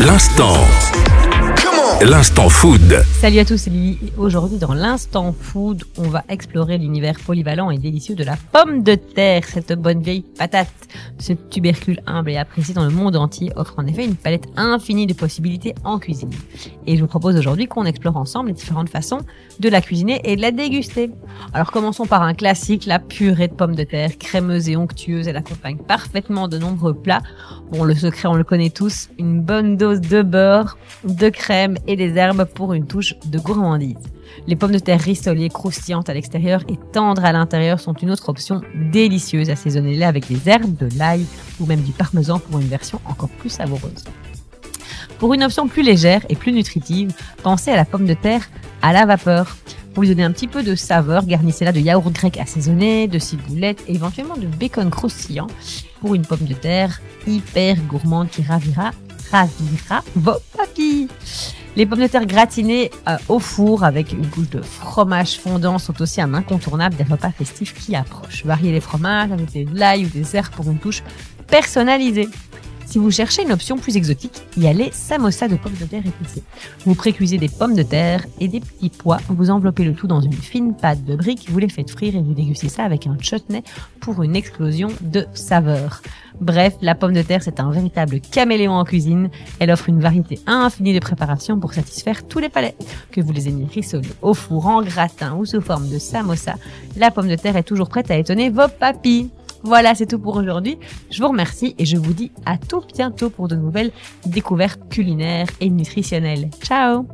L'instant. L'instant food. Salut à tous, c'est Lily. Aujourd'hui, dans l'instant food, on va explorer l'univers polyvalent et délicieux de la pomme de terre, cette bonne vieille patate. Ce tubercule humble et apprécié dans le monde entier offre en effet une palette infinie de possibilités en cuisine. Et je vous propose aujourd'hui qu'on explore ensemble les différentes façons de la cuisiner et de la déguster. Alors commençons par un classique, la purée de pommes de terre, crémeuse et onctueuse. Elle accompagne parfaitement de nombreux plats. Bon, le secret, on le connaît tous, une bonne dose de beurre, de crème des herbes pour une touche de gourmandise. Les pommes de terre rissolées, croustillantes à l'extérieur et tendres à l'intérieur sont une autre option délicieuse. Assaisonnez-les avec des herbes, de l'ail ou même du parmesan pour une version encore plus savoureuse. Pour une option plus légère et plus nutritive, pensez à la pomme de terre à la vapeur. Pour lui donner un petit peu de saveur, garnissez-la de yaourt grec assaisonné, de ciboulettes et éventuellement de bacon croustillant pour une pomme de terre hyper gourmande qui ravira, ravira vos papilles. Les pommes de terre gratinées euh, au four avec une couche de fromage fondant sont aussi un incontournable des repas festifs qui approchent. Variez les fromages, ajoutez de l'ail ou des herbes pour une touche personnalisée. Si vous cherchez une option plus exotique, y a les samosas de pommes de terre épicées. Vous précuisez des pommes de terre et des petits pois, vous enveloppez le tout dans une fine pâte de briques, vous les faites frire et vous dégustez ça avec un chutney pour une explosion de saveurs. Bref, la pomme de terre, c'est un véritable caméléon en cuisine. Elle offre une variété infinie de préparations pour satisfaire tous les palais. Que vous les aimiez rissolées au four, en gratin ou sous forme de samosa, la pomme de terre est toujours prête à étonner vos papilles. Voilà, c'est tout pour aujourd'hui. Je vous remercie et je vous dis à tout bientôt pour de nouvelles découvertes culinaires et nutritionnelles. Ciao